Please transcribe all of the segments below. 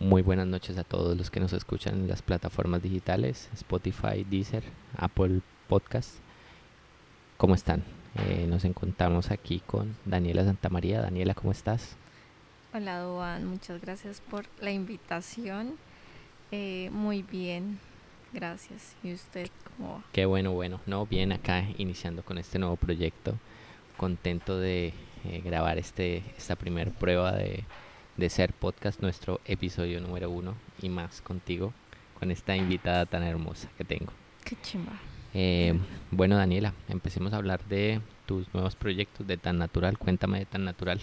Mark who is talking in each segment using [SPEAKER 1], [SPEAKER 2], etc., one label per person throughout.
[SPEAKER 1] Muy buenas noches a todos los que nos escuchan en las plataformas digitales, Spotify, Deezer, Apple Podcast. ¿Cómo están? Eh, nos encontramos aquí con Daniela Santamaría. Daniela, ¿cómo estás?
[SPEAKER 2] Hola, Duan. Muchas gracias por la invitación. Eh, muy bien, gracias. ¿Y usted cómo va?
[SPEAKER 1] Qué bueno, bueno. No, bien acá iniciando con este nuevo proyecto. Contento de eh, grabar este, esta primera prueba de de ser podcast, nuestro episodio número uno y más contigo, con esta invitada tan hermosa que tengo.
[SPEAKER 2] Qué chimba.
[SPEAKER 1] Eh, bueno, Daniela, empecemos a hablar de tus nuevos proyectos de Tan Natural. Cuéntame de Tan Natural.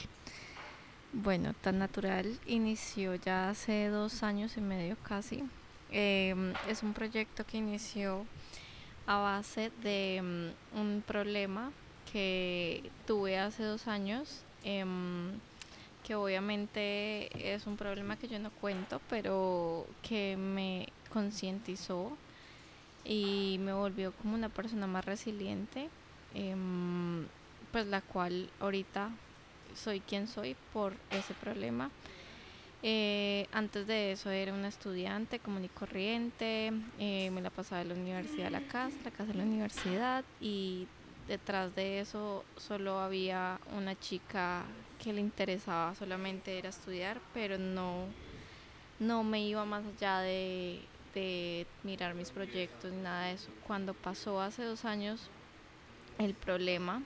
[SPEAKER 2] Bueno, Tan Natural inició ya hace dos años y medio casi. Em, es un proyecto que inició a base de mm, un problema que tuve hace dos años. Em, que obviamente es un problema que yo no cuento, pero que me concientizó y me volvió como una persona más resiliente, em, pues la cual ahorita soy quien soy por ese problema. Eh, antes de eso era una estudiante común y corriente, eh, me la pasaba de la universidad a la casa, la casa a la universidad y detrás de eso solo había una chica que le interesaba solamente era estudiar, pero no, no me iba más allá de, mirar mis proyectos ni nada de eso. Cuando pasó hace dos años el problema,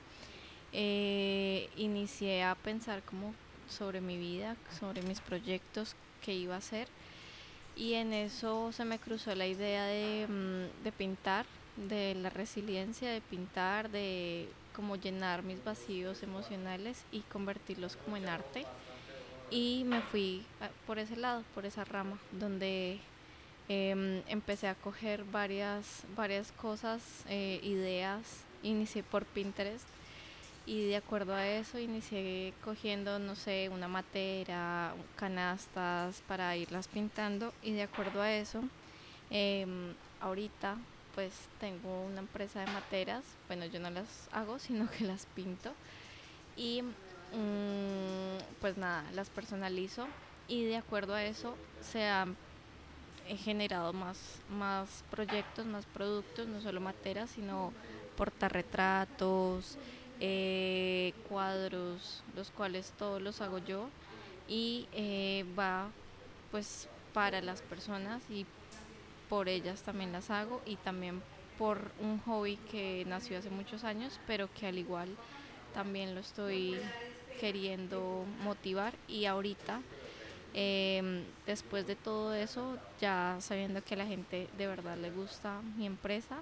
[SPEAKER 2] eh, inicié a pensar como sobre mi vida, sobre mis proyectos, que iba a hacer. Y en eso se me cruzó la idea de, mm, de pintar, de la resiliencia, de pintar, de como llenar mis vacíos emocionales y convertirlos como en arte. Y me fui ah, por ese lado, por esa rama, donde em, empecé a coger varias, varias cosas, eh, ideas. Inicié por Pinterest y de acuerdo a eso inicié cogiendo, no sé, una matera, canastas para irlas pintando y de acuerdo a eso, em, ahorita pues tengo una empresa de materas, bueno yo no las hago sino que las pinto. Y mm, pues nada, las personalizo. Y de acuerdo a eso se han generado más, más proyectos, más productos, no solo materas, sino portarretratos, eh, cuadros, los cuales todos los hago yo. Y eh, va pues para las personas y por ellas también las hago y también por un hobby que nació hace muchos años, pero que al igual también lo estoy queriendo motivar. Y ahorita, em, después de todo eso, ya sabiendo que a la gente de verdad le gusta mi empresa,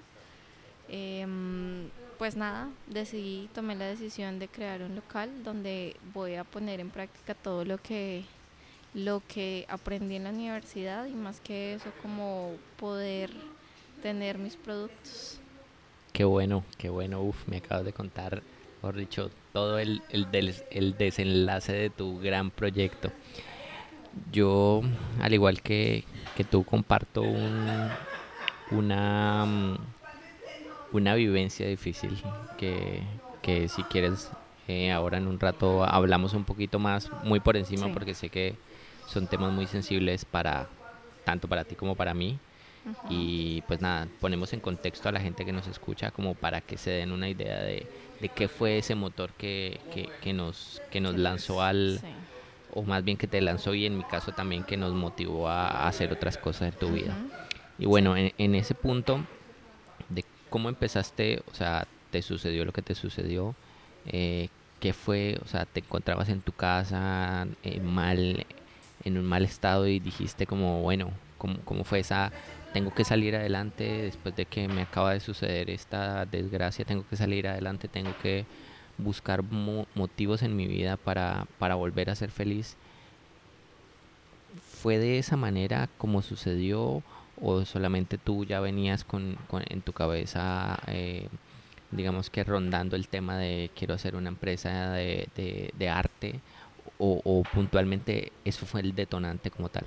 [SPEAKER 2] em, pues nada, decidí, tomé la decisión de crear un local donde voy a poner en práctica todo lo que lo que aprendí en la universidad y más que eso como poder tener mis productos.
[SPEAKER 1] Qué bueno, qué bueno, uf, me acabas de contar, por dicho, todo el, el, del, el desenlace de tu gran proyecto. Yo, al igual que, que tú, comparto un, una, una vivencia difícil que, que si quieres eh, ahora en un rato hablamos un poquito más, muy por encima, porque sé que son temas muy sensibles para tanto para ti como para mí. Y pues nada, ponemos en contexto a la gente que nos escucha como para que se den una idea de, de qué fue ese motor que, que, nos, que nos lanzó al, o más bien que te lanzó y en mi caso también que nos motivó a, hacer otras cosas en tu vida. Y bueno, en, en, ese punto de cómo empezaste, o sea, te sucedió lo que te sucedió, eh, ¿qué fue? O sea, te encontrabas en tu casa eh, mal, en un mal estado y dijiste como, bueno, ¿cómo, fue esa? Tengo que salir adelante después de que me acaba de suceder esta desgracia, tengo que salir adelante, tengo que buscar motivos en mi vida para, para volver a ser feliz. ¿Fue de esa manera como sucedió o solamente tú ya venías con, con en tu cabeza, eh, digamos que rondando el tema de quiero hacer una empresa de, de arte o, puntualmente eso fue el detonante como tal?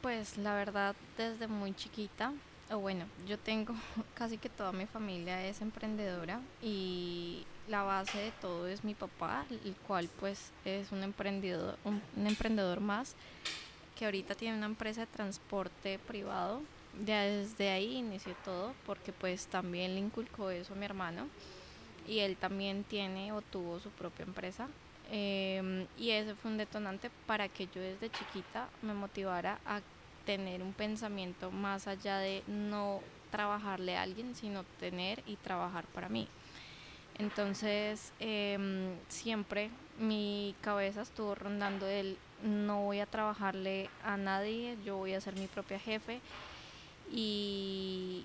[SPEAKER 2] Pues la verdad, desde muy chiquita, o bueno, yo tengo casi que toda mi familia es emprendedora y la base de todo es mi papá, el cual pues es un emprendedor, un, emprendedor más. que ahorita tiene una empresa de transporte privado. Desde ahí inició todo, porque pues también le inculcó eso a mi hermano y él también tiene o tuvo su propia empresa. Em, y ese fue un detonante para que yo desde chiquita me motivara a tener un pensamiento más allá de no trabajarle a alguien, sino tener y trabajar para mí. Entonces, em, siempre mi cabeza estuvo rondando el no voy a trabajarle a nadie, yo voy a ser mi propia jefe. Y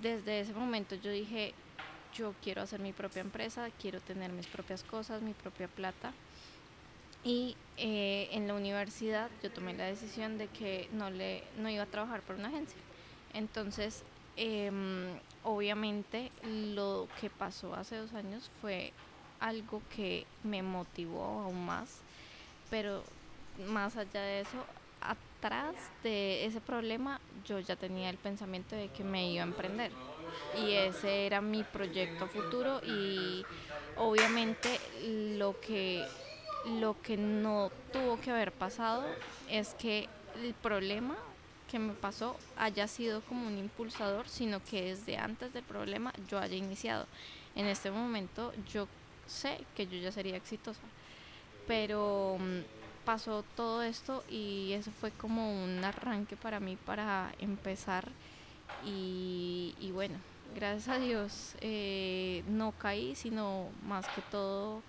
[SPEAKER 2] desde ese momento yo dije, yo quiero hacer mi propia empresa, quiero tener mis propias cosas, mi propia plata. Y eh, en la universidad yo tomé la decisión de que no, le, no iba a trabajar por una agencia. Entonces, em, obviamente lo que pasó hace dos años fue algo que me motivó aún más, pero más allá de eso, atrás de ese problema yo ya tenía el pensamiento de que me iba a emprender y ese era mi proyecto futuro y obviamente lo que lo que no tuvo que haber pasado es que el problema que me pasó haya sido como un impulsador, sino que desde antes del problema yo haya iniciado. En este momento yo sé que yo ya sería exitosa, pero mm, pasó todo esto y eso fue como un arranque para mí para empezar y, bueno, gracias a Dios eh, no caí, sino más que todo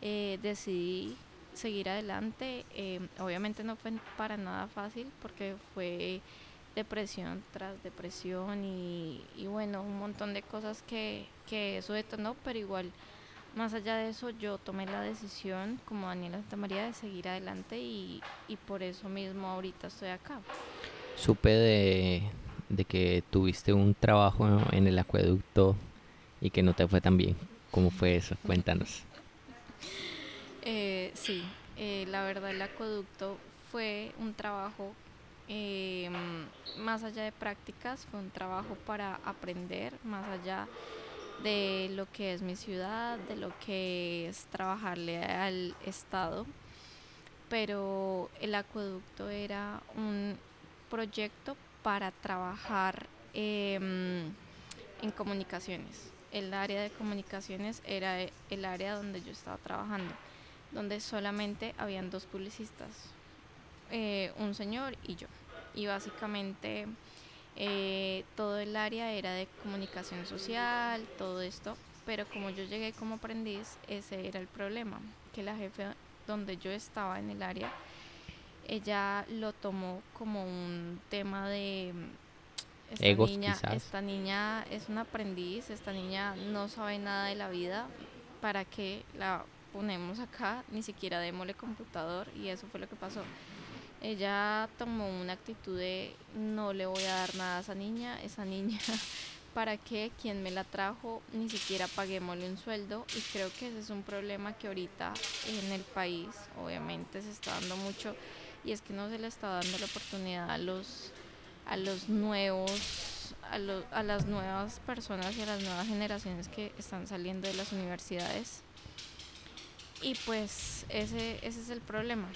[SPEAKER 2] eh, decidí seguir adelante. Eh, obviamente no fue para nada fácil porque fue depresión tras depresión y, bueno, un montón de cosas que, que eso detonó, pero igual, más allá de eso, yo tomé la decisión como Daniela Santa María de seguir adelante y, y por eso mismo ahorita estoy acá.
[SPEAKER 1] Supe de, de que tuviste un trabajo en el acueducto y que no te fue tan bien. ¿Cómo fue eso? Cuéntanos.
[SPEAKER 2] Eh, sí, eh, la verdad el acueducto fue un trabajo em, más allá de prácticas, fue un trabajo para aprender, más allá de lo que es mi ciudad, de lo que es trabajarle al Estado. Pero el acueducto era un proyecto para trabajar em, en comunicaciones. El área de comunicaciones era el área donde yo estaba trabajando donde solamente habían dos publicistas, eh, un señor y yo. Y básicamente eh, todo el área era de comunicación social, todo esto, pero como yo llegué como aprendiz, ese era el problema, que la jefe donde yo estaba en el área, ella lo tomó como un tema de esta niña, esta niña es un aprendiz, esta niña no sabe nada de la vida, para que la ponemos acá, ni siquiera démosle computador y eso fue lo que pasó. Ella tomó una actitud de no le voy a dar nada a esa niña, esa niña, ¿para que Quien me la trajo, ni siquiera paguémosle un sueldo y creo que ese es un problema que ahorita en el país obviamente se está dando mucho y es que no se le está dando la oportunidad a los, a los nuevos a, a, las nuevas personas y a las nuevas generaciones que están saliendo de las universidades y pues ese, ese es el problema.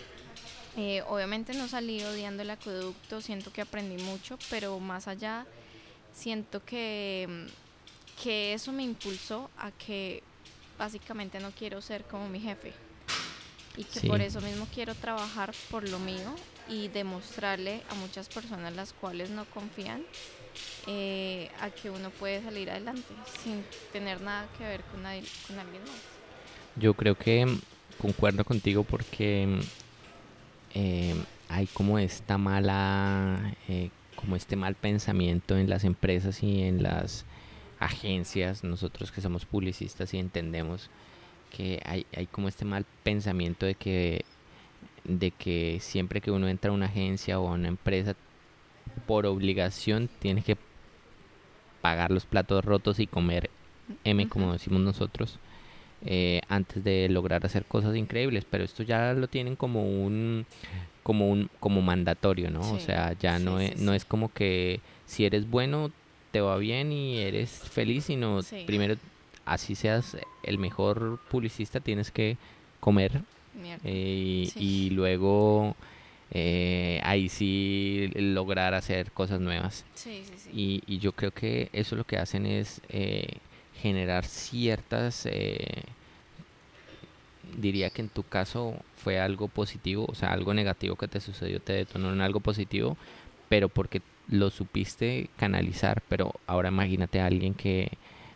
[SPEAKER 2] Eh, obviamente no salí odiando el acueducto, siento que aprendí mucho, pero más allá siento que, que eso me impulsó a que básicamente no quiero ser como mi jefe y que por eso mismo quiero trabajar por lo mío y demostrarle a muchas personas las cuales no confían eh, a que uno puede salir adelante sin tener nada que ver con, con alguien más.
[SPEAKER 1] Yo creo que concuerdo contigo porque eh, hay como esta mala, eh, como este mal pensamiento en las empresas y en las agencias, nosotros que somos publicistas y entendemos que hay, hay como este mal pensamiento de que, de que siempre que uno entra a una agencia o a una empresa, por obligación tiene que pagar los platos rotos y comer M, como decimos nosotros. Eh, antes de lograr hacer cosas increíbles, pero esto ya lo tienen como un como un como mandatorio, ¿no? o sea, ya no es no es como que si eres bueno te va bien y eres feliz, sino primero así seas el mejor publicista tienes que comer eh, y, luego eh, ahí sí lograr hacer cosas nuevas.
[SPEAKER 2] Sí, sí, sí.
[SPEAKER 1] Y, y yo creo que eso lo que hacen es eh, generar ciertas, eh, diría que en tu caso fue algo positivo, o sea, algo negativo que te sucedió te detonó en algo positivo, pero porque lo supiste canalizar, pero ahora imagínate a alguien que,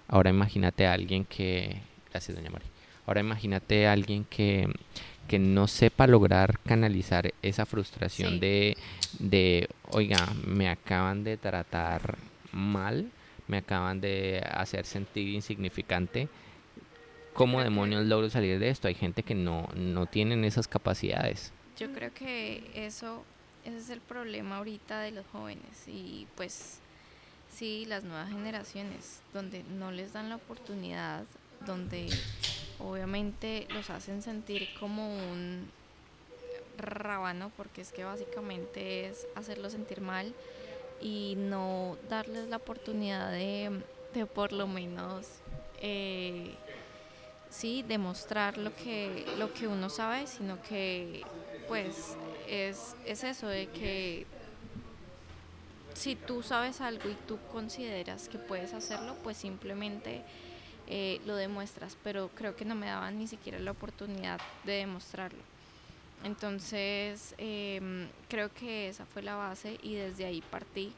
[SPEAKER 1] ahora imagínate a alguien que, gracias doña María, ahora imagínate a alguien que, que no sepa lograr canalizar esa frustración
[SPEAKER 2] Sí.
[SPEAKER 1] de, de, oiga, me acaban de tratar mal, me acaban de hacer sentir insignificante. ¿Cómo
[SPEAKER 2] creo que-
[SPEAKER 1] demonios logro salir de esto? Hay gente que no, no tienen esas capacidades.
[SPEAKER 2] Yo creo que eso, ese es el problema ahorita de los jóvenes y pues sí, las nuevas generaciones, donde no les dan la oportunidad, donde obviamente los hacen sentir como un rábano, porque es que básicamente es hacerlos sentir mal y no darles la oportunidad de, de por lo menos eh, sí demostrar lo que lo que uno sabe sino que pues es, es eso de que si tú sabes algo y tú consideras que puedes hacerlo pues simplemente eh, lo demuestras pero creo que no me daban ni siquiera la oportunidad de demostrarlo. Entonces em, creo que esa fue la base y desde ahí partí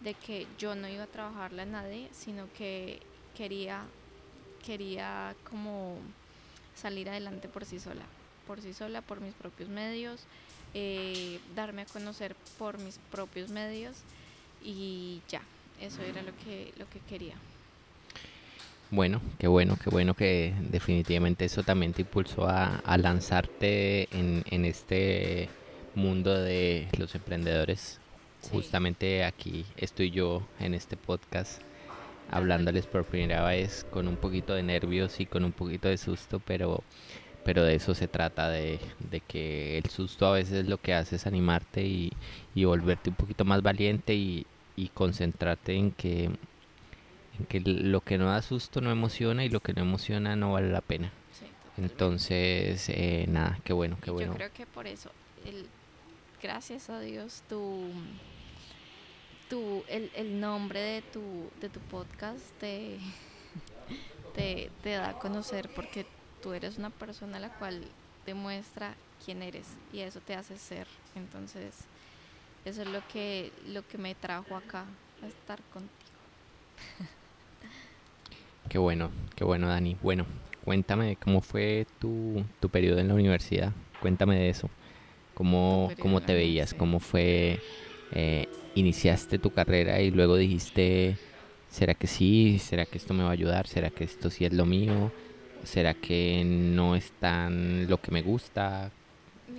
[SPEAKER 2] de que yo no iba a trabajarle a nadie, sino que quería, quería como salir adelante por sí sola, por sí sola, por mis propios medios, eh, darme a conocer por mis propios medios y ya, eso era lo que, lo que quería.
[SPEAKER 1] Bueno, qué bueno, qué bueno que definitivamente eso también te impulsó a, a lanzarte en, en este mundo de los emprendedores.
[SPEAKER 2] Sí.
[SPEAKER 1] Justamente aquí estoy yo en este podcast hablándoles por primera vez con un poquito de nervios y con un poquito de susto, pero, pero de eso se trata, de, de que el susto a veces lo que hace es animarte y, y volverte un poquito más valiente y, y concentrarte en que, en que lo que no da susto no emociona y lo que no emociona no vale la pena.
[SPEAKER 2] Sí.
[SPEAKER 1] Entonces, eh, nada, qué bueno, qué bueno.
[SPEAKER 2] Yo creo que por eso, el, gracias a Dios, tu, tu, el, el nombre de tu, de tu podcast te, te, te da a conocer porque tú eres una persona la cual demuestra quién eres y eso te hace ser. Entonces, eso es lo que, lo que me trajo acá a estar contigo.
[SPEAKER 1] Qué bueno, qué bueno, Dani. Bueno, cuéntame cómo fue tu, tu periodo en la universidad. Cuéntame de eso. ¿Cómo, cómo te veías? ¿Cómo fue? eh, iniciaste tu carrera y luego dijiste, ¿será que sí? ¿Será que esto me va a ayudar? ¿Será que esto sí es lo mío? ¿Será que no es tan lo que me gusta?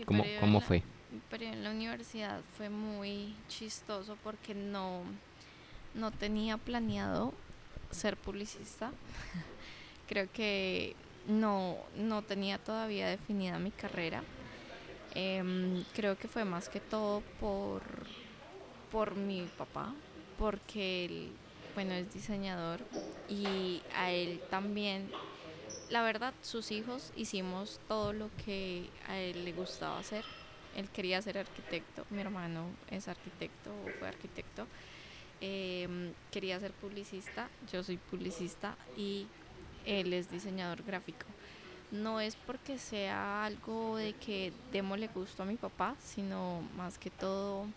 [SPEAKER 1] ¿Cómo, cómo
[SPEAKER 2] la-
[SPEAKER 1] fue?
[SPEAKER 2] Periodo en la universidad fue muy chistoso porque no, no tenía planeado ser publicista. Creo que no, no tenía todavía definida mi carrera. Em, creo que fue más que todo por, por mi papá, porque él, bueno, es diseñador y a él también la verdad, sus hijos hicimos todo lo que a él le gustaba hacer. Él quería ser arquitecto, mi hermano es arquitecto o fue arquitecto. Em, quería ser publicista, yo soy publicista y él es diseñador gráfico. No es porque sea algo de que démosle gusto a mi papá, sino más que todo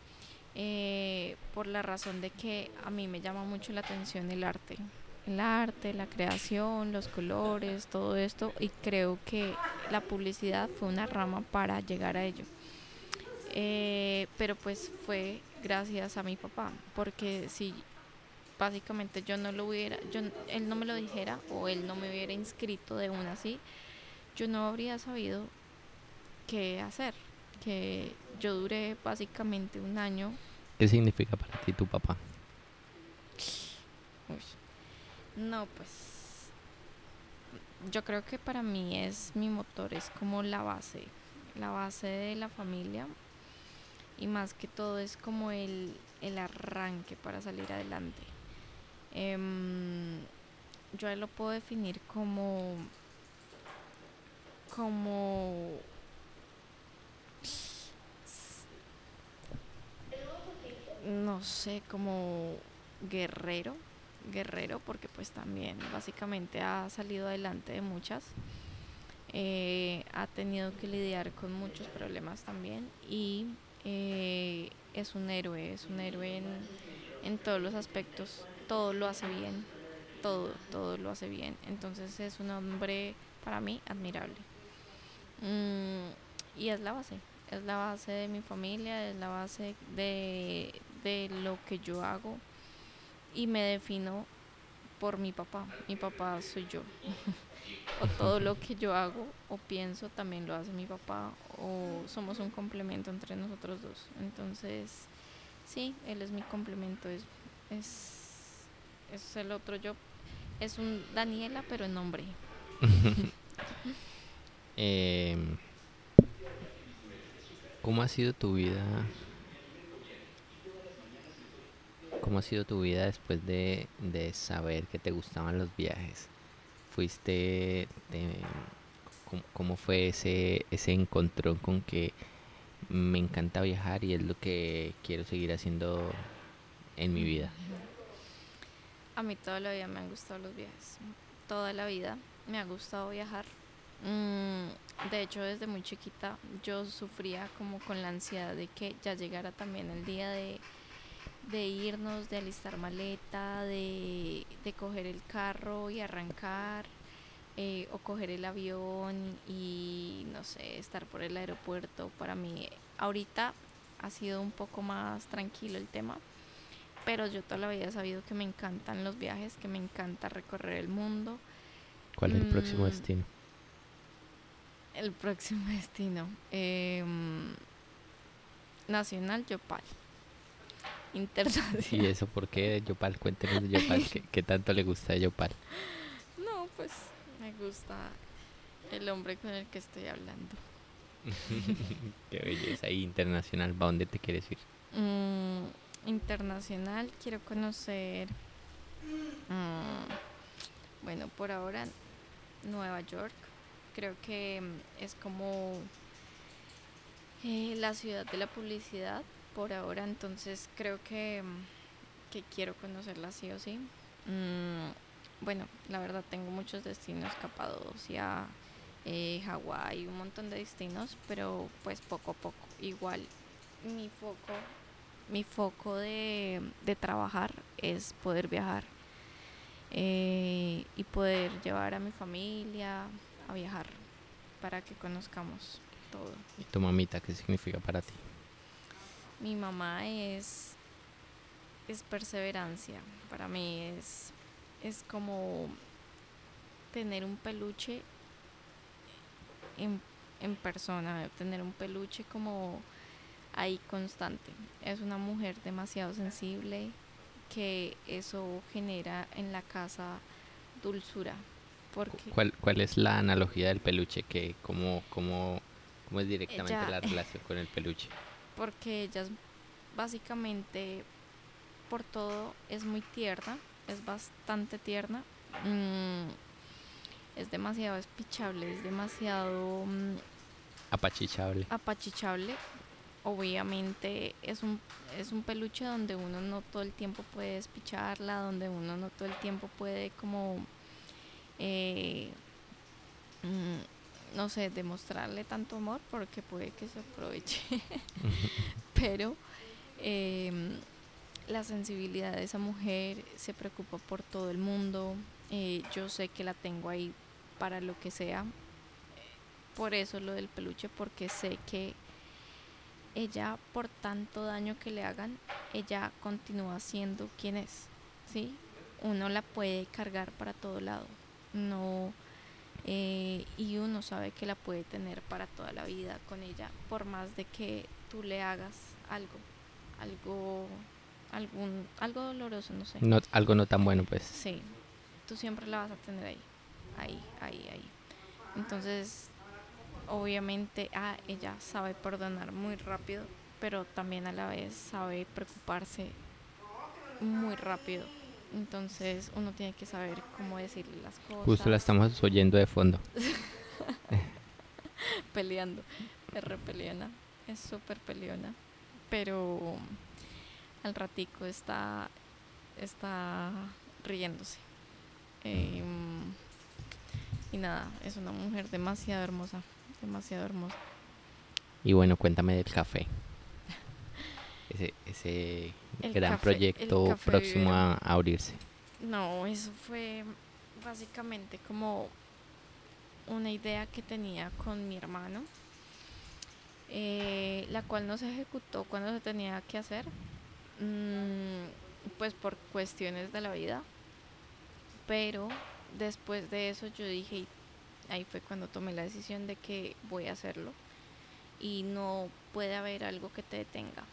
[SPEAKER 2] eh, por la razón de que a mí me llama mucho la atención el arte el arte, la creación, los colores, todo esto y creo que la publicidad fue una rama para llegar a ello. Eh, pero pues fue gracias a mi papá, porque si básicamente yo no lo hubiera, yo, él no me lo dijera o él no me hubiera inscrito de una así, yo no habría sabido qué hacer. Que yo duré básicamente un año
[SPEAKER 1] ¿Qué significa para ti tu papá?
[SPEAKER 2] Uy. No, pues yo creo que para mí es mi motor, es como la base, la base de la familia y más que todo es como el, el arranque para salir adelante. Em, yo lo puedo definir como como no sé, como guerrero, guerrero, porque pues también básicamente ha salido adelante de muchas. Eh, ha tenido que lidiar con muchos problemas también y eh, es un héroe, es un héroe en, en todos los aspectos, todo lo hace bien, todo, todo lo hace bien. Entonces es un hombre para mí admirable. Mm, y es la base, es la base de mi familia, es la base de, de lo que yo hago y me defino por mi papá. Mi papá soy yo. o todo lo que yo hago o pienso también lo hace mi papá o somos un complemento entre nosotros dos. Entonces, sí, él es mi complemento, es, es, es el otro yo. Es un Daniela, pero en nombre.
[SPEAKER 1] eh, ¿Cómo ha sido tu vida? ¿Cómo ha sido tu vida después de, de saber que te gustaban los viajes? ¿Fuiste, cómo, fue ese, ese encontrón con que me encanta viajar y es lo que quiero seguir haciendo en mi vida?
[SPEAKER 2] A mí toda la vida me han gustado los viajes. Toda la vida me ha gustado viajar. Mm, de hecho, desde muy chiquita yo sufría como con la ansiedad de que ya llegara también el día de, de irnos, de alistar maleta, de, de coger el carro y arrancar, eh, o coger el avión y no sé, estar por el aeropuerto. Para mí, ahorita ha sido un poco más tranquilo el tema, pero yo toda la vida he sabido que me encantan los viajes, que me encanta recorrer el mundo.
[SPEAKER 1] ¿Cuál es el próximo
[SPEAKER 2] Mm,
[SPEAKER 1] destino?
[SPEAKER 2] El próximo destino. em, nacional Yopal. Internacional.
[SPEAKER 1] ¿Y eso por qué de Yopal? Cuéntenos de Yopal, ¿qué, qué tanto le gusta de Yopal?
[SPEAKER 2] No, pues me gusta el hombre con el que estoy hablando.
[SPEAKER 1] Qué belleza. Y internacional, ¿para dónde te quieres ir?
[SPEAKER 2] Mm, internacional, quiero conocer. mm, bueno, por ahora Nueva York. Creo que mm, es como eh, la ciudad de la publicidad por ahora, entonces creo que, mm, que quiero conocerla sí o sí. Mm, bueno, la verdad tengo muchos destinos, Capadocia, eh, Hawái, un montón de destinos, pero pues poco a poco. Igual mi foco, mi foco de, de trabajar es poder viajar eh, y poder llevar a mi familia a viajar para que conozcamos todo.
[SPEAKER 1] ¿Y tu mamita qué significa para ti?
[SPEAKER 2] Mi mamá es es perseverancia. Para mí es es como tener un peluche en, en persona, tener un peluche como ahí constante. Es una mujer demasiado sensible que eso genera en la casa dulzura. Porque
[SPEAKER 1] ¿Cuál, cuál es la analogía del peluche? que cómo, cómo, ¿Cómo es directamente
[SPEAKER 2] Ella-
[SPEAKER 1] la relación con el peluche?
[SPEAKER 2] Porque ella es básicamente por todo es muy tierna, es bastante tierna, mm, es demasiado espichable, es demasiado mm,
[SPEAKER 1] Apachichable.
[SPEAKER 2] apachichable. Obviamente es un, es un peluche donde uno no todo el tiempo puede despicharla, donde uno no todo el tiempo puede como, eh, mm, no sé, demostrarle tanto amor porque puede que se aproveche. Pero em, la sensibilidad de esa mujer se preocupa por todo el mundo. eh, yo sé que la tengo ahí para lo que sea. Por eso lo del peluche, porque sé que ella, por tanto daño que le hagan, ella continúa siendo quien es. ¿Sí? Uno la puede cargar para todo lado. No. Eh, y uno sabe que la puede tener para toda la vida con ella, por más de que tú le hagas algo, algo, algún, algo doloroso, no sé.
[SPEAKER 1] No, algo no tan bueno, pues.
[SPEAKER 2] Sí, tú siempre la vas a tener ahí, ahí, ahí, ahí. Entonces, obviamente, ah, ella sabe perdonar muy rápido, pero también a la vez sabe preocuparse muy rápido. Entonces, uno tiene que saber cómo decirle las cosas.
[SPEAKER 1] Justo la estamos oyendo de fondo.
[SPEAKER 2] peleando. Es re peleona, es súper peleona. Pero al ratico está, está riéndose. Em, y nada, es una mujer demasiado hermosa, demasiado hermosa.
[SPEAKER 1] Y bueno, cuéntame del café. Ese, ese gran proyecto próximo a, abrirse.
[SPEAKER 2] No, eso fue básicamente como una idea que tenía con mi hermano, eh, la cual no se ejecutó cuando se tenía que hacer, mm, pues por cuestiones de la vida. Pero después de eso yo dije, ahí fue cuando tomé la decisión de que voy a hacerlo y no puede haber algo que te detenga,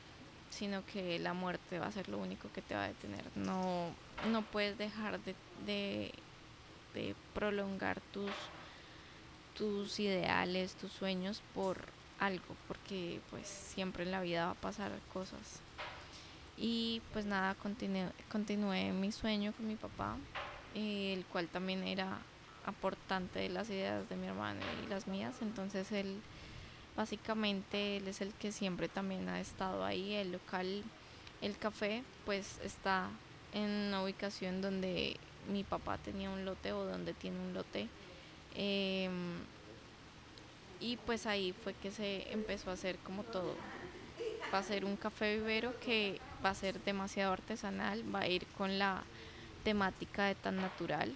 [SPEAKER 2] sino que la muerte va a ser lo único que te va a detener. No, no puedes dejar de, de, prolongar tus, tus ideales, tus sueños por algo, porque pues siempre en la vida va a pasar cosas. Y pues nada, continué, continué mi sueño con mi papá, el cual también era aportante de las ideas de mi hermano y las mías, entonces él básicamente él es el que siempre también ha estado ahí, el local, el café pues está en una ubicación donde mi papá tenía un lote o donde tiene un lote. Em, y pues ahí fue que se empezó a hacer como todo. Va a ser un café vivero que va a ser demasiado artesanal, va a ir con la temática de tan natural.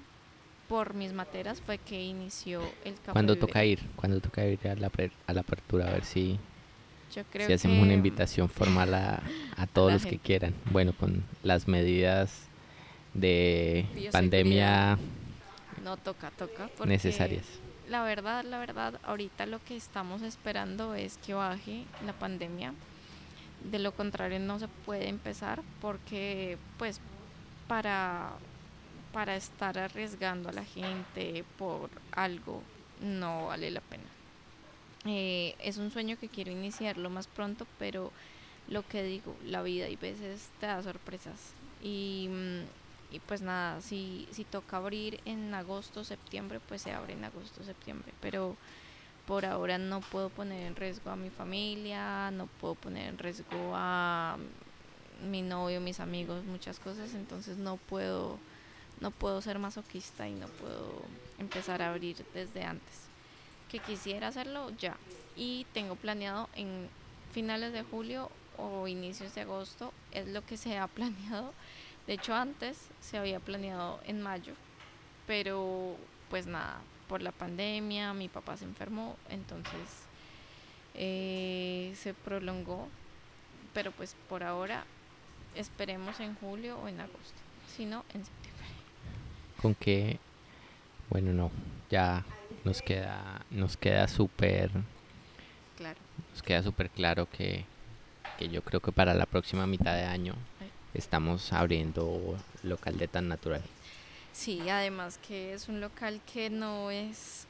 [SPEAKER 2] Por mis materas fue que inició el café.
[SPEAKER 1] ¿Cuándo toca ir? ¿Cuándo toca ir a la, a la apertura? A ver si, Yo creo si hacemos una invitación formal a, a todos los que quieran. Bueno, con las medidas de pandemia
[SPEAKER 2] no toca, toca
[SPEAKER 1] necesarias.
[SPEAKER 2] La verdad, la verdad, ahorita lo que estamos esperando es que baje la pandemia. De lo contrario no se puede empezar porque pues para, para estar arriesgando a la gente por algo no vale la pena. Eh, es un sueño que quiero iniciar lo más pronto, pero lo que digo, la vida y veces te da sorpresas. Y, mm, y pues nada, si, si toca abrir en agosto, septiembre, pues se abre en agosto, septiembre. Pero por ahora no puedo poner en riesgo a mi familia, no puedo poner en riesgo a mi novio, mis amigos, muchas cosas, entonces no puedo no puedo ser masoquista y no puedo empezar a abrir desde antes. Que quisiera hacerlo ya y tengo planeado en finales de julio o inicios de agosto es lo que se ha planeado. De hecho antes se había planeado en mayo, pero pues nada, por la pandemia mi papá se enfermó, entonces eh, se prolongó, pero pues por ahora esperemos en julio o en agosto, si no en septiembre.
[SPEAKER 1] Con qué? bueno no, ya nos queda, nos queda súper
[SPEAKER 2] claro.
[SPEAKER 1] Nos queda súper claro que, que yo creo que para la próxima mitad de año estamos abriendo local de tan natural.
[SPEAKER 2] Sí, además que es un local que no es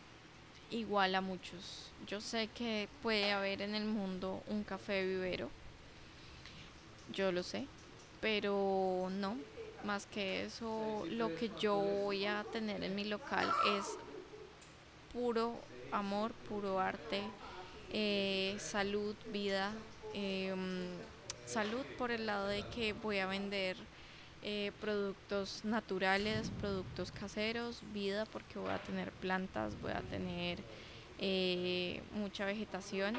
[SPEAKER 2] igual a muchos. Yo sé que puede haber en el mundo un café vivero, yo lo sé, pero no, más que eso, lo que yo voy a tener en mi local es puro amor, puro arte, eh, salud, vida, em, salud por el lado de que voy a vender eh, productos naturales, productos caseros, vida porque voy a tener plantas, voy a tener eh, mucha vegetación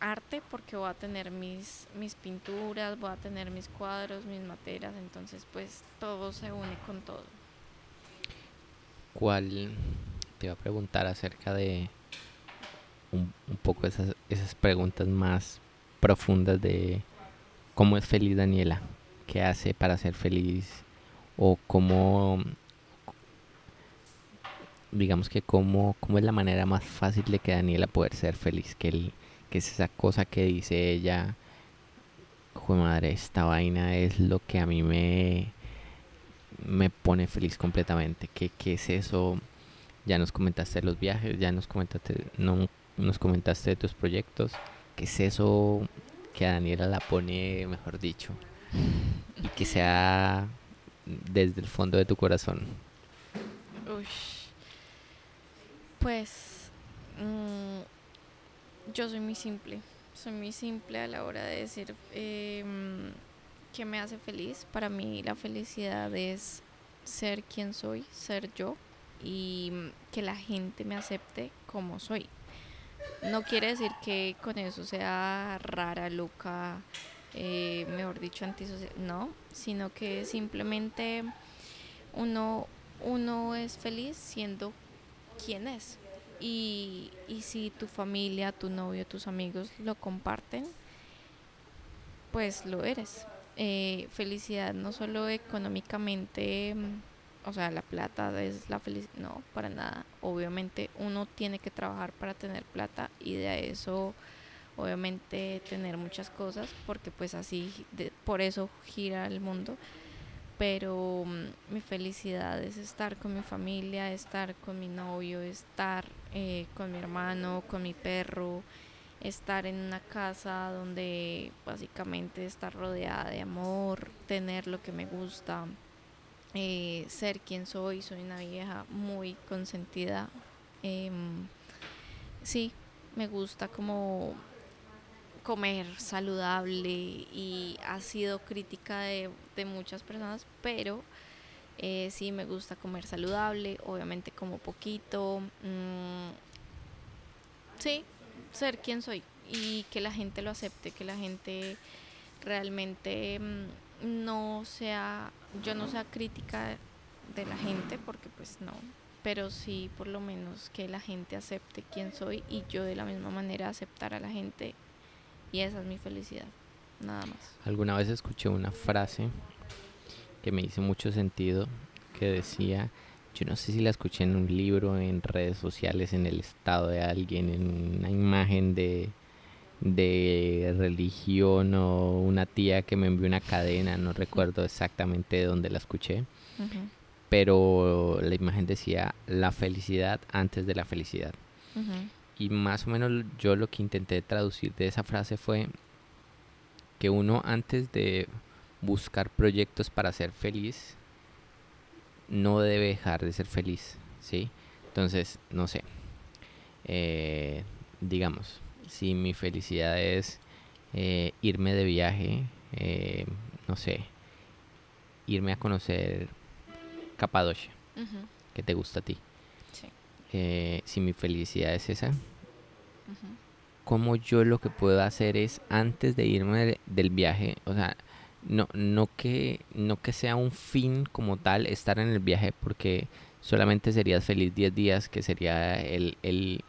[SPEAKER 2] arte porque voy a tener mis, mis pinturas, voy a tener mis cuadros, mis materas, entonces pues todo se une con todo.
[SPEAKER 1] ¿Cuál te iba a preguntar acerca de un, un poco esas, esas preguntas más profundas de cómo es feliz Daniela? ¿Qué hace para ser feliz? ¿O cómo, digamos que cómo, cómo es la manera más fácil de que Daniela pueda ser feliz? Que el, es esa cosa que dice ella, Joder madre, esta vaina es lo que a mí me, me pone feliz completamente. ¿Qué, ¿Qué es eso? Ya nos comentaste los viajes, ya nos comentaste, no, nos comentaste de tus proyectos. ¿Qué es eso que a Daniela la pone, mejor dicho? Y que sea desde el fondo de tu corazón.
[SPEAKER 2] Uy. Pues mm, yo soy muy simple. soy muy simple a la hora de decir eh, qué me hace feliz. Para mí la felicidad es ser quien soy, ser yo y que la gente me acepte como soy. No quiere decir que con eso sea rara, loca, eh, mejor dicho, antisocial, no, sino que simplemente uno, uno es feliz siendo quien es. Y, y si tu familia, tu novio, tus amigos lo comparten, pues lo eres. Eh, felicidad no solo económicamente, o sea, la plata es la felicidad, no, para nada. Obviamente uno tiene que trabajar para tener plata y de eso, obviamente, tener muchas cosas, porque pues así, de, por eso gira el mundo pero mm, mi felicidad es estar con mi familia, estar con mi novio, estar eh, con mi hermano, con mi perro, estar en una casa donde básicamente estar rodeada de amor, tener lo que me gusta, eh, ser quien soy, soy una vieja muy consentida. Em, sí, me gusta como comer saludable y ha sido crítica de, muchas personas, pero eh, sí me gusta comer saludable, obviamente como poquito. Mm, sí, ser quien soy y que la gente lo acepte, que la gente realmente mm, no sea, yo no sea crítica de la gente, porque pues no, pero sí por lo menos que la gente acepte quién soy y yo de la misma manera aceptar a la gente y esa es mi felicidad, nada más.
[SPEAKER 1] Alguna vez escuché una frase que me hizo mucho sentido, que decía, yo no sé si la escuché en un libro, en redes sociales, en el estado de alguien, en una imagen de, de religión o una tía que me envió una cadena, no recuerdo exactamente de dónde la escuché, pero la imagen decía la felicidad antes de la felicidad y más o menos yo lo que intenté traducir de esa frase fue que uno antes de buscar proyectos para ser feliz, no debe dejar de ser feliz, ¿sí? Entonces, no sé, eh, digamos, si mi felicidad es eh, irme de viaje, eh, no sé, irme a conocer Capadocia, que te gusta a ti. Eh, si mi felicidad es esa, como yo lo que puedo hacer es antes de irme del viaje, o sea, no, no, que, no que sea un fin como tal estar en el viaje porque solamente serías feliz 10 días, que sería el, el,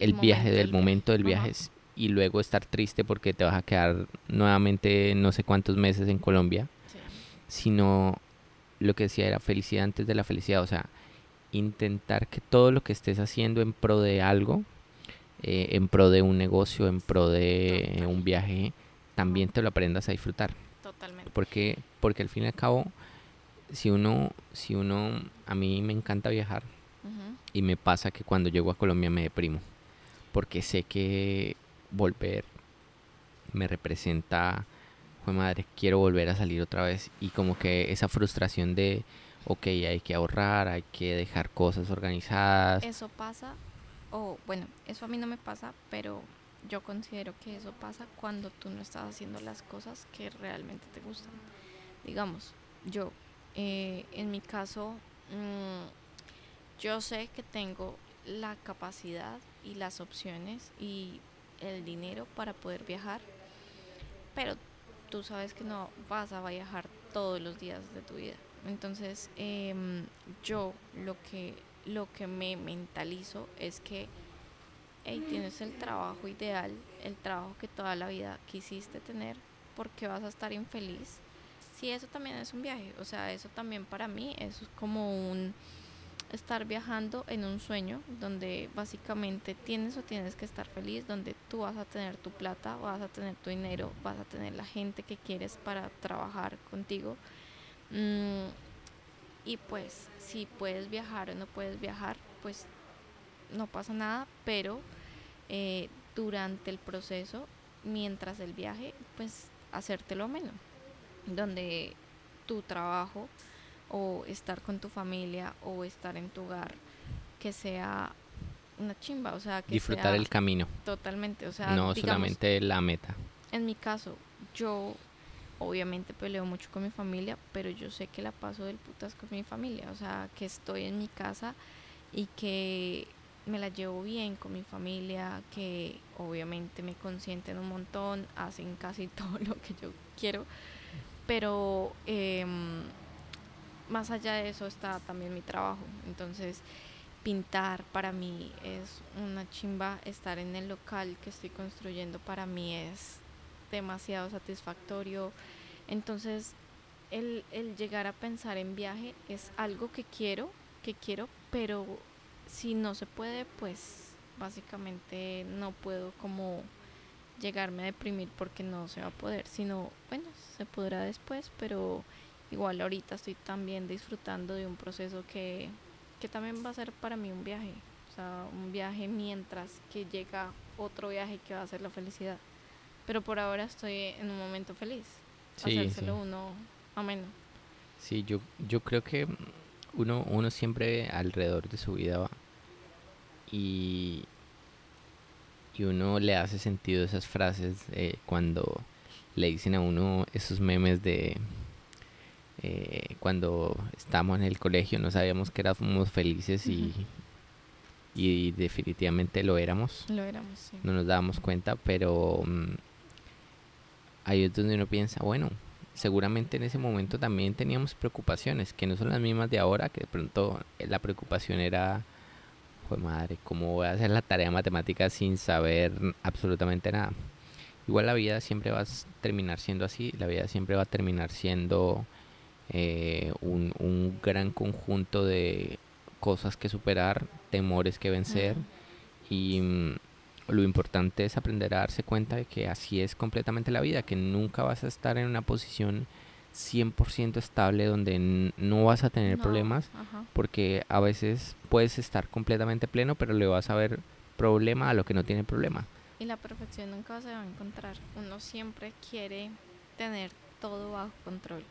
[SPEAKER 1] el, viaje del momento del viaje. y luego estar triste porque te vas a quedar nuevamente no sé cuántos meses en Colombia, sino lo que decía era felicidad antes de la felicidad, o sea, intentar que todo lo que estés haciendo en pro de algo, eh, en pro de un negocio, en pro de un viaje, también te lo aprendas a disfrutar.
[SPEAKER 2] Totalmente.
[SPEAKER 1] Porque, porque al fin y al cabo, si uno, si uno, a mí me encanta viajar y me pasa que cuando llego a Colombia me deprimo, porque sé que volver me representa, joder madre, quiero volver a salir otra vez y como que esa frustración de ok, hay que ahorrar, hay que dejar cosas organizadas.
[SPEAKER 2] Eso pasa, o bueno, eso a mí no me pasa, pero yo considero que eso pasa cuando tú no estás haciendo las cosas que realmente te gustan. Digamos, yo, eh, en mi caso, mm, yo sé que tengo la capacidad y las opciones y el dinero para poder viajar, pero tú sabes que no vas a viajar todos los días de tu vida. Entonces, em, yo lo que, lo que me mentalizo es que tienes el trabajo ideal, el trabajo que toda la vida quisiste tener, porque vas a estar infeliz. Sí, eso también es un viaje, o sea, eso también para mí es como un estar viajando en un sueño donde básicamente tienes o tienes que estar feliz, donde tú vas a tener tu plata, vas a tener tu dinero, vas a tener la gente que quieres para trabajar contigo Mm, y pues si puedes viajar o no puedes viajar, pues no pasa nada, pero eh, durante el proceso, mientras el viaje, pues hacértelo menos, donde tu trabajo o estar con tu familia o estar en tu hogar, que sea una chimba, o sea, que
[SPEAKER 1] Disfrutar
[SPEAKER 2] sea
[SPEAKER 1] el camino,
[SPEAKER 2] totalmente, o sea,
[SPEAKER 1] no
[SPEAKER 2] digamos,
[SPEAKER 1] solamente la meta.
[SPEAKER 2] en mi caso, yo obviamente peleo mucho con mi familia, pero yo sé que la paso del putas con mi familia, o sea, que estoy en mi casa y que me la llevo bien con mi familia, que obviamente me consienten un montón, hacen casi todo lo que yo quiero, pero em, más allá de eso está también mi trabajo, entonces pintar para mí es una chimba, estar en el local que estoy construyendo para mí es demasiado satisfactorio, entonces el, el llegar a pensar en viaje es algo que quiero, que quiero, pero si no se puede, pues básicamente no puedo como llegarme a deprimir porque no se va a poder, sino bueno, se podrá después, pero igual ahorita estoy también disfrutando de un proceso que, que también va a ser para mí un viaje, o sea, un viaje mientras que llega otro viaje que va a ser la felicidad. Pero por ahora estoy en un momento feliz.
[SPEAKER 1] Sí,
[SPEAKER 2] Hacérselo
[SPEAKER 1] sí.
[SPEAKER 2] uno ameno.
[SPEAKER 1] Sí, yo, yo creo que uno, uno siempre alrededor de su vida va y, y uno le hace sentido esas frases eh, cuando le dicen a uno esos memes de eh, cuando estábamos en el colegio no sabíamos que éramos felices y, y definitivamente lo éramos,
[SPEAKER 2] Lo éramos, sí.
[SPEAKER 1] no nos dábamos cuenta, pero mm, ahí es donde uno piensa, bueno, seguramente en ese momento también teníamos preocupaciones, que no son las mismas de ahora, que de pronto eh, la preocupación era, pues madre, ¿cómo voy a hacer la tarea de matemáticas sin saber absolutamente nada? Igual la vida siempre va a terminar siendo así, la vida siempre va a terminar siendo eh, un, un gran conjunto de cosas que superar, temores que vencer
[SPEAKER 2] Ujú.
[SPEAKER 1] y mm, lo importante es aprender a darse cuenta de que así es completamente la vida, que nunca vas a estar en una posición 100% estable donde no vas a tener
[SPEAKER 2] No,
[SPEAKER 1] problemas,
[SPEAKER 2] ajá.
[SPEAKER 1] porque a veces puedes estar completamente pleno, pero le vas a ver problema a lo que no tiene problema.
[SPEAKER 2] Y la perfección nunca se va a encontrar. Uno siempre quiere tener todo bajo control.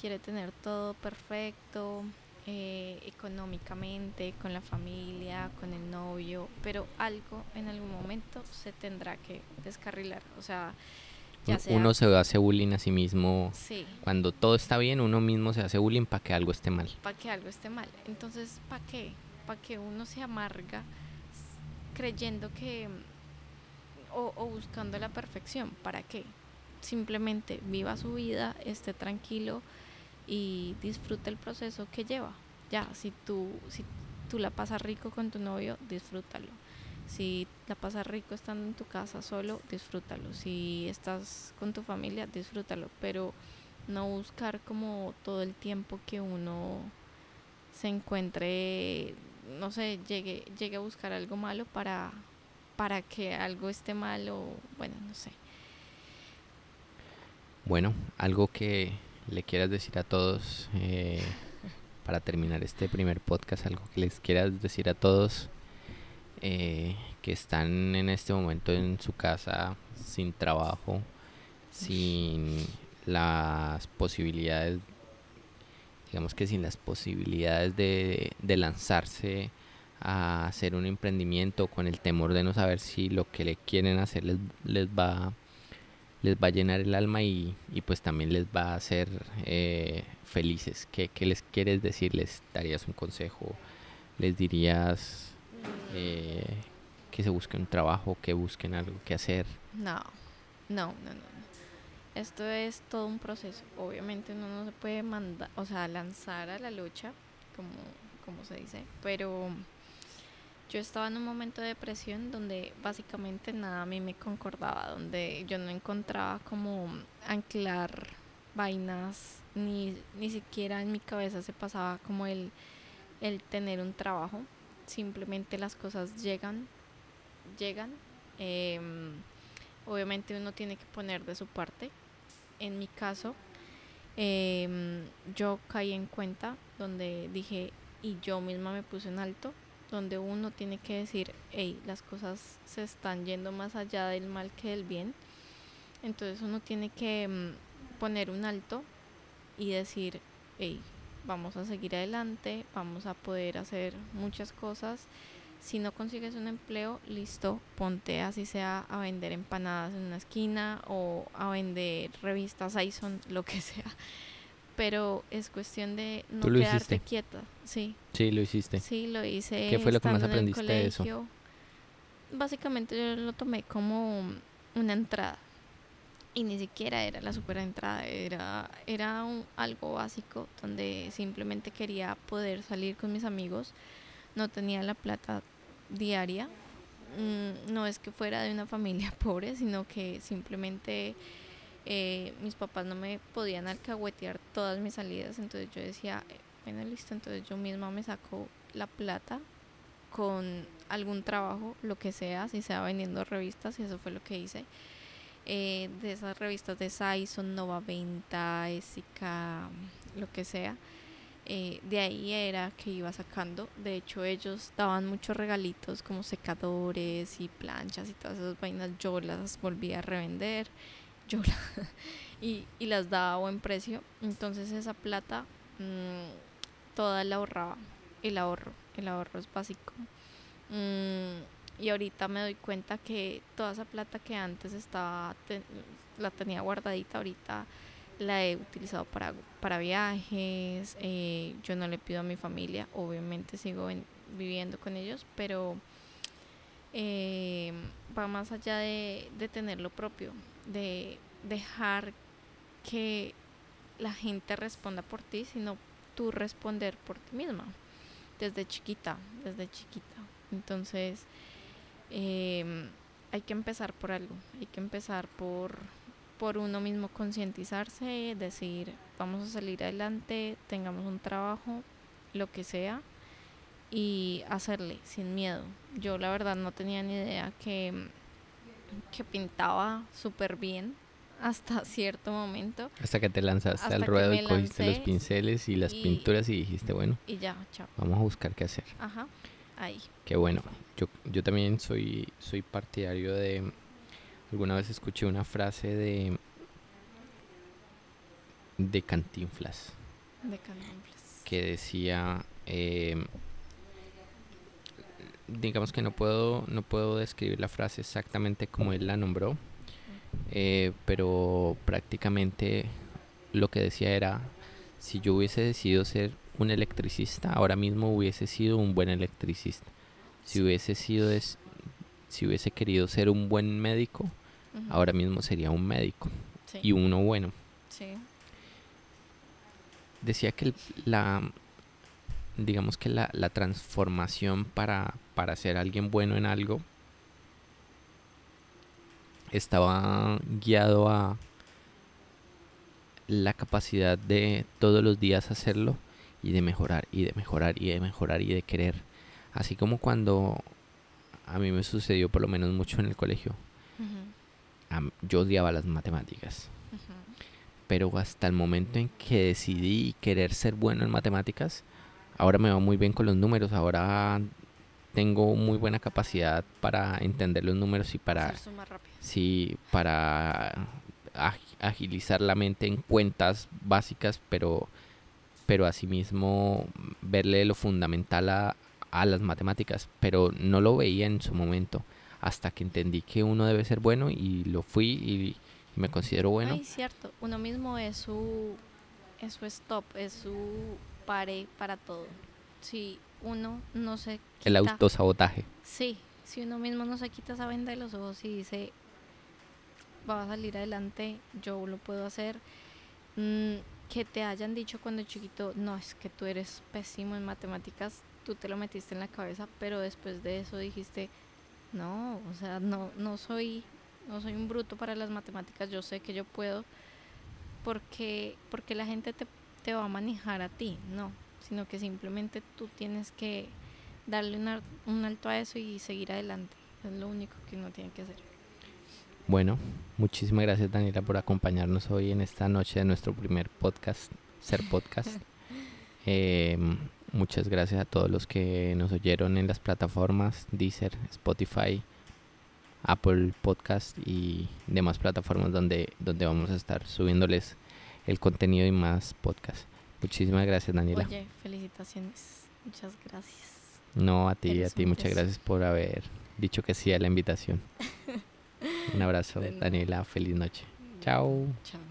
[SPEAKER 2] Quiere tener todo perfecto, eh, económicamente, con la familia, con el novio, pero algo en algún momento se tendrá que descarrilar. O sea, ya sea...
[SPEAKER 1] Uno se hace bullying a sí mismo.
[SPEAKER 2] Sí,
[SPEAKER 1] Cuando todo está bien, uno mismo se hace bullying para que algo esté mal.
[SPEAKER 2] para que algo esté mal. Entonces, ¿para qué? Para que uno se amarga creyendo que o, o buscando la perfección. ¿Para qué? Simplemente viva su vida, esté tranquilo y disfrute el proceso que lleva. Ya, si tú, si tú la pasas rico con tu novio, disfrútalo. Si la pasas rico estando en tu casa solo, disfrútalo. Si estás con tu familia, disfrútalo. Pero no buscar como todo el tiempo que uno se encuentre, no sé, llegue, llegue a buscar algo malo para, para que algo esté mal o, bueno, no sé.
[SPEAKER 1] Bueno, algo que le quieras decir a todos eh, para terminar este primer podcast, algo que les quieras decir a todos eh, que están en este momento en su casa sin trabajo, sin las posibilidades, digamos que sin las posibilidades de, lanzarse a hacer un emprendimiento con el temor de no saber si lo que le quieren hacer les, les va les va a llenar el alma y, y pues también les va a hacer eh, felices. ¿Qué, ¿Qué les quieres decir? ¿Les darías un consejo? ¿Les dirías eh, que se busquen un trabajo, que busquen algo que hacer?
[SPEAKER 2] No, no, no, no. Esto es todo un proceso. Obviamente uno no se puede mandar, o sea, lanzar a la lucha, como, como se dice, pero yo estaba en un momento de depresión donde básicamente nada a mí me concordaba, donde yo no encontraba como anclar vainas, ni, ni siquiera en mi cabeza se pasaba como el, el tener un trabajo. Simplemente las cosas llegan, llegan. em, obviamente uno tiene que poner de su parte. En mi caso, em, yo caí en cuenta donde dije, y yo misma me puse en alto, donde uno tiene que decir, hey, las cosas se están yendo más allá del mal que del bien. Entonces uno tiene que mm, poner un alto y decir, hey, vamos a seguir adelante, vamos a poder hacer muchas cosas, si no consigues un empleo, listo, ponte así sea a vender empanadas en una esquina o a vender revistas son lo que sea. Pero es cuestión de no quedarte quieta, sí.
[SPEAKER 1] Sí, lo hiciste.
[SPEAKER 2] Sí, lo hice.
[SPEAKER 1] ¿Qué fue lo que más aprendiste de eso?
[SPEAKER 2] Básicamente yo lo tomé como una entrada y ni siquiera era la super entrada, era, era un, algo básico donde simplemente quería poder salir con mis amigos, no tenía la plata diaria, mm, no es que fuera de una familia pobre, sino que simplemente eh, mis papás no me podían alcahuetear todas mis salidas, entonces yo decía, bueno, listo, entonces yo misma me saco la plata con algún trabajo, lo que sea, si sea vendiendo revistas, y eso fue lo que hice. Eh, de esas revistas de Saison, Nova Venta, Esica, lo que sea. Eh, de ahí era que iba sacando. De hecho, ellos daban muchos regalitos como secadores y planchas y todas esas vainas. Yo las volví a revender yo y, y, las daba a buen precio. Entonces, esa plata mmm, toda la ahorraba. El ahorro, el ahorro es básico. Mmm, y ahorita me doy cuenta que toda esa plata que antes estaba la tenía guardadita ahorita la he utilizado para, para viajes eh, yo no le pido a mi familia obviamente sigo viviendo con ellos pero eh, va más allá de, tener lo propio de dejar que la gente responda por ti sino tú responder por ti misma desde chiquita desde chiquita. Entonces eh, hay que empezar por algo, hay que empezar por, por uno mismo concientizarse, decir, vamos a salir adelante, tengamos un trabajo, lo que sea, y hacerle sin miedo. Yo la verdad no tenía ni idea que, que pintaba súper bien hasta cierto momento.
[SPEAKER 1] Hasta que te lanzaste al ruedo y cogiste los pinceles y las pinturas y dijiste, bueno,
[SPEAKER 2] y ya, chao.
[SPEAKER 1] Vamos a buscar qué hacer.
[SPEAKER 2] Ajá, ahí.
[SPEAKER 1] Qué bueno. Yo, yo también soy, soy partidario de... Alguna vez escuché una frase de... De Cantinflas.
[SPEAKER 2] De Cantinflas.
[SPEAKER 1] Que decía... Eh, digamos que no puedo, no puedo describir la frase exactamente como él la nombró. Eh, pero prácticamente lo que decía era, si yo hubiese decidido ser un electricista, ahora mismo hubiese sido un buen electricista. Si hubiese sido, si hubiese querido ser un buen médico, ahora mismo sería un médico y uno bueno. Decía que la, digamos que la, la transformación para, para ser alguien bueno en algo estaba guiado a la capacidad de todos los días hacerlo y de mejorar y de mejorar y de mejorar y de querer Así como cuando a mí me sucedió por lo menos mucho en el colegio. yo odiaba las matemáticas. Pero hasta el momento en que decidí querer ser bueno en matemáticas, ahora me va muy bien con los números. Ahora tengo muy buena capacidad para entender los números y para sí para agilizar la mente en cuentas básicas pero pero asimismo verle lo fundamental a, a las matemáticas, pero no lo veía en su momento hasta que entendí que uno debe ser bueno y lo fui y, me considero bueno.
[SPEAKER 2] Ay, cierto, uno mismo es su, es su stop, es su pare para todo. Si uno no se quita,
[SPEAKER 1] El autosabotaje.
[SPEAKER 2] Sí, si uno mismo no se quita esa venda de los ojos y dice, va a salir adelante, yo lo puedo hacer. Mm, que te hayan dicho cuando chiquito, no, es que tú eres pésimo en matemáticas, tú te lo metiste en la cabeza, pero después de eso dijiste, no, o sea, no, no soy, no soy un bruto para las matemáticas, yo sé que yo puedo, porque, porque la gente te, te va a manejar a ti, no, sino que simplemente tú tienes que darle un alto a eso y seguir adelante, es lo único que uno tiene que hacer.
[SPEAKER 1] Bueno, muchísimas gracias Daniela por acompañarnos hoy en esta noche de nuestro primer podcast, Ser Podcast. eh, Muchas gracias a todos los que nos oyeron en las plataformas Deezer, Spotify, Apple Podcast y demás plataformas donde, donde vamos a estar subiéndoles el contenido y más podcast. Muchísimas gracias, Daniela.
[SPEAKER 2] Oye, felicitaciones. Muchas gracias.
[SPEAKER 1] No, a ti, a ti, muchas gracias por haber dicho que sí a la invitación. Un abrazo. Daniela, feliz noche. Chao.
[SPEAKER 2] Chao.